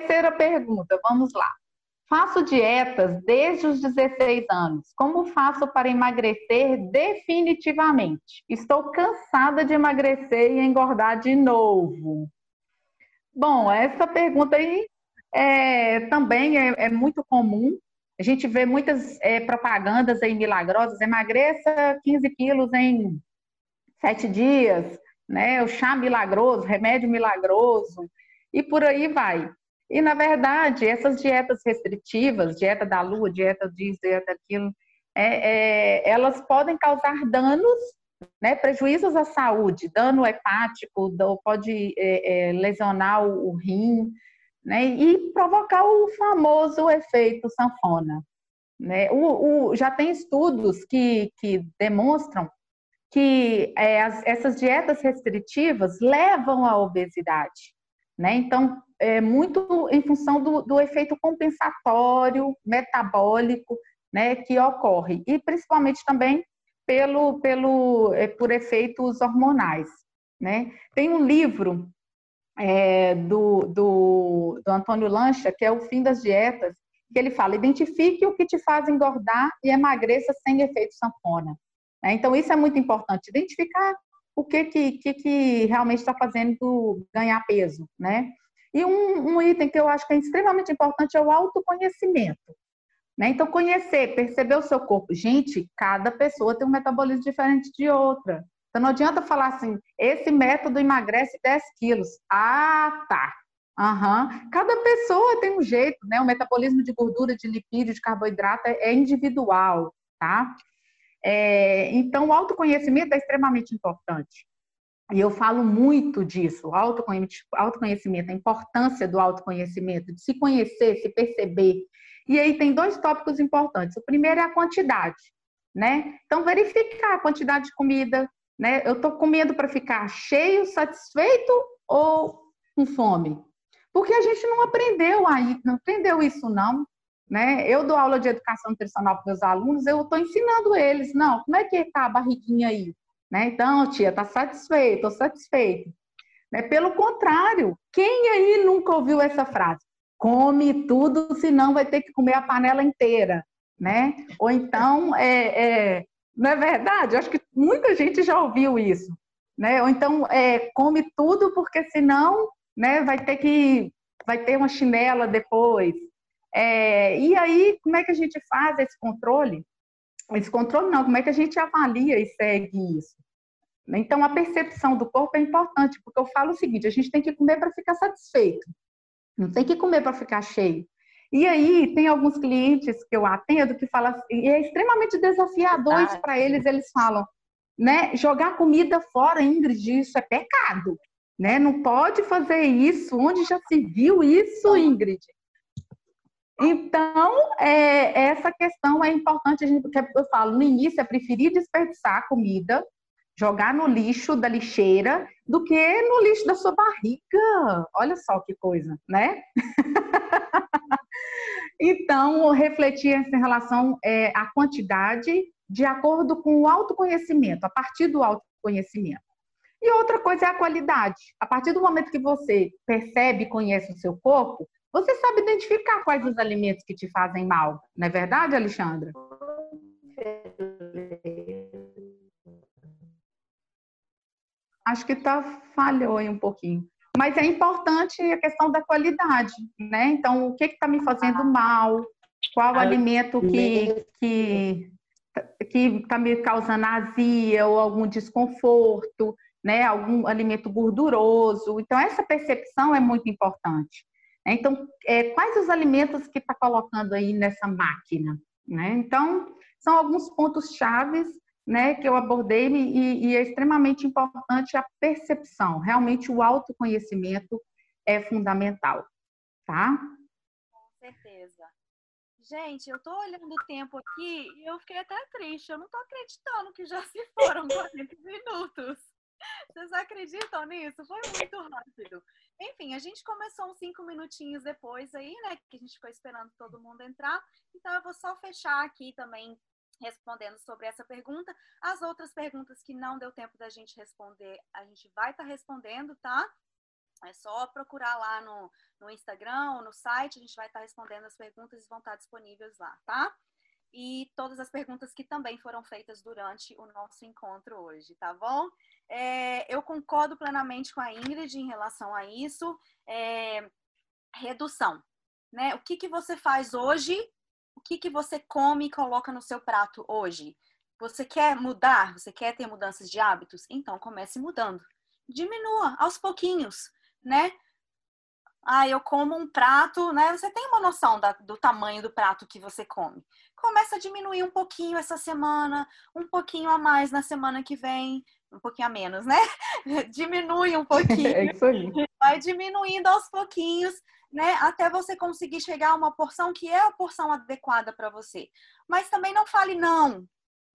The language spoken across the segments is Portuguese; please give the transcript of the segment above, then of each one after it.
terceira pergunta, vamos lá. Faço dietas desde os 16 anos. Como faço para emagrecer definitivamente? Estou cansada de emagrecer e engordar de novo. Bom, essa pergunta aí é, também é, é, muito comum. A gente vê muitas é, propagandas aí milagrosas. Emagreça 15 quilos em sete dias, né? O chá milagroso, remédio milagroso e por aí vai. E, na verdade, essas dietas restritivas, dieta da lua, dieta disso, dieta daquilo, é, é, elas podem causar danos, né, prejuízos à saúde, dano hepático, pode é, é, lesionar o, o rim, né, e provocar o famoso efeito sanfona. Né? O, o, já tem estudos que, que demonstram que é, as, essas dietas restritivas levam à obesidade. Né? Então, é muito em função do, do efeito compensatório, metabólico, né, que ocorre, e principalmente também pelo, pelo, é, por efeitos hormonais. Né? Tem um livro é, do, do, do Antônio Lancha, que é O Fim das Dietas, que ele fala: identifique o que te faz engordar e emagreça sem efeito sanfona. Né? Então, isso é muito importante, identificar o que, que, que, que realmente está fazendo ganhar peso, né? E um, um, item que eu acho que é extremamente importante é o autoconhecimento. Né? Então, conhecer, perceber o seu corpo. Gente, cada pessoa tem um metabolismo diferente de outra. Então, não adianta falar assim, esse método emagrece 10 quilos. Ah, tá. Uhum. Cada pessoa tem um jeito, né? O metabolismo de gordura, de lipídio, de carboidrato é individual, tá? É, então, o autoconhecimento é extremamente importante. E eu falo muito disso, autoconhecimento, a importância do autoconhecimento, de se conhecer, se perceber. E aí tem dois tópicos importantes. O primeiro é a quantidade, né? Então, verificar a quantidade de comida, né? Eu estou comendo para ficar cheio, satisfeito ou com fome? Porque a gente não aprendeu aí, não aprendeu isso não. Né? Eu dou aula de educação nutricional para meus alunos, eu estou ensinando eles, não, como é que está a barriguinha aí? Né? Então, tia, está satisfeito, estou satisfeito. Né? Pelo contrário, quem aí nunca ouviu essa frase? Come tudo, senão vai ter que comer a panela inteira, né? Ou então, é, é, não é verdade? Eu acho que muita gente já ouviu isso, né? Ou então, é, come tudo porque senão, né, vai ter que, vai ter uma chinela depois, é, e aí, como é que a gente faz esse controle? Esse controle não, como é que a gente avalia e segue isso? Então, a percepção do corpo é importante, porque eu falo o seguinte: a gente tem que comer para ficar satisfeito, não tem que comer para ficar cheio. E aí, tem alguns clientes que eu atendo que falam, assim, e é extremamente desafiador ah, para eles, eles falam, né? Jogar comida fora, Ingrid, isso é pecado, né? Não pode fazer isso, onde já se viu isso, Ingrid? Então, é, essa questão é importante, a gente, porque eu falo, no início é preferir desperdiçar a comida, jogar no lixo da lixeira, do que no lixo da sua barriga. Olha só que coisa, né? então, refletir em relação é, à quantidade de acordo com o autoconhecimento, a partir do autoconhecimento. E outra coisa é a qualidade. A partir do momento que você percebe e conhece o seu corpo, você sabe identificar quais os alimentos que te fazem mal, não é verdade, Alexandra? Acho que tá falhou aí um pouquinho. Mas é importante a questão da qualidade, né? Então, o que está me fazendo mal? Qual alimento que que que está me causando azia ou algum desconforto, né? Algum alimento gorduroso. Então, essa percepção é muito importante. Né? Então, é, quais os alimentos que está colocando aí nessa máquina? Né? Então, são alguns pontos chaves né, que eu abordei e, e, é extremamente importante a percepção. Realmente, o autoconhecimento é fundamental, tá? Com certeza. Gente, eu tô olhando o tempo aqui e eu fiquei até triste. Eu não tô acreditando que já se foram 40 minutos. Vocês acreditam nisso? Foi muito rápido. Enfim, a gente começou uns cinco minutinhos depois aí, né? Que a gente ficou esperando todo mundo entrar. Então, eu vou só fechar aqui também respondendo sobre essa pergunta. As outras perguntas que não deu tempo da gente responder, a gente vai estar tá respondendo, tá? É só procurar lá no, no Instagram ou no site, a gente vai estar respondendo as perguntas e vão estar disponíveis lá, tá? E todas as perguntas que também foram feitas durante o nosso encontro hoje, tá bom? É, eu concordo plenamente com a Ingrid em relação a isso. É, redução, né? O que, que você faz hoje? O que, que você come e coloca no seu prato hoje? Você quer mudar? Você quer ter mudanças de hábitos? Então comece mudando. Diminua aos pouquinhos né? Ah, eu como um prato, né? Você tem uma noção da, do tamanho do prato que você come. Começa a diminuir um pouquinho essa semana, um pouquinho a mais na semana que vem, um pouquinho a menos, né? Diminui um pouquinho. É isso aí. Vai diminuindo aos pouquinhos, né? Até você conseguir chegar a uma porção que é a porção adequada para você. Mas também não fale não,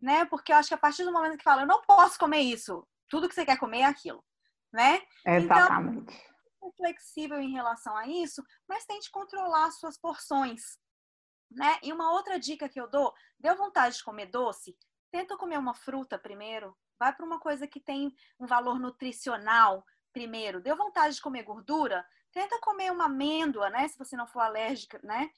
né? Porque eu acho que a partir do momento que fala, eu não posso comer isso, tudo que você quer comer é aquilo, né? Exatamente. Então, flexível em relação a isso, mas tente controlar as suas porções, né? E uma outra dica que eu dou, deu vontade de comer doce, tenta comer uma fruta primeiro, vai para uma coisa que tem um valor nutricional primeiro. Deu vontade de comer gordura, tenta comer uma amêndoa, né? Se você não for alérgica, né?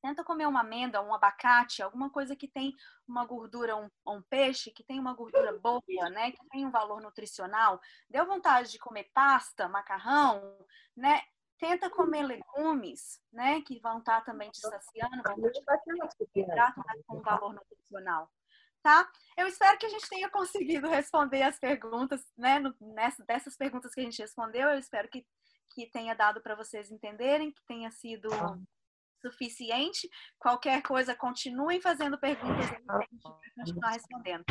Tenta comer uma amêndoa, um abacate, alguma coisa que tem uma gordura, um, um, peixe que tem uma gordura boa, né? Que tem um valor nutricional. Deu vontade de comer pasta, macarrão, né? Tenta comer legumes, né? Que vão estar também te saciando, vão estar com um valor nutricional. Tá? Eu espero que a gente tenha conseguido responder as perguntas, né? Nessa, dessas perguntas que a gente respondeu, eu espero que, que tenha dado para vocês entenderem, que tenha sido suficiente. Qualquer coisa, continuem fazendo perguntas a gente vai continuar respondendo.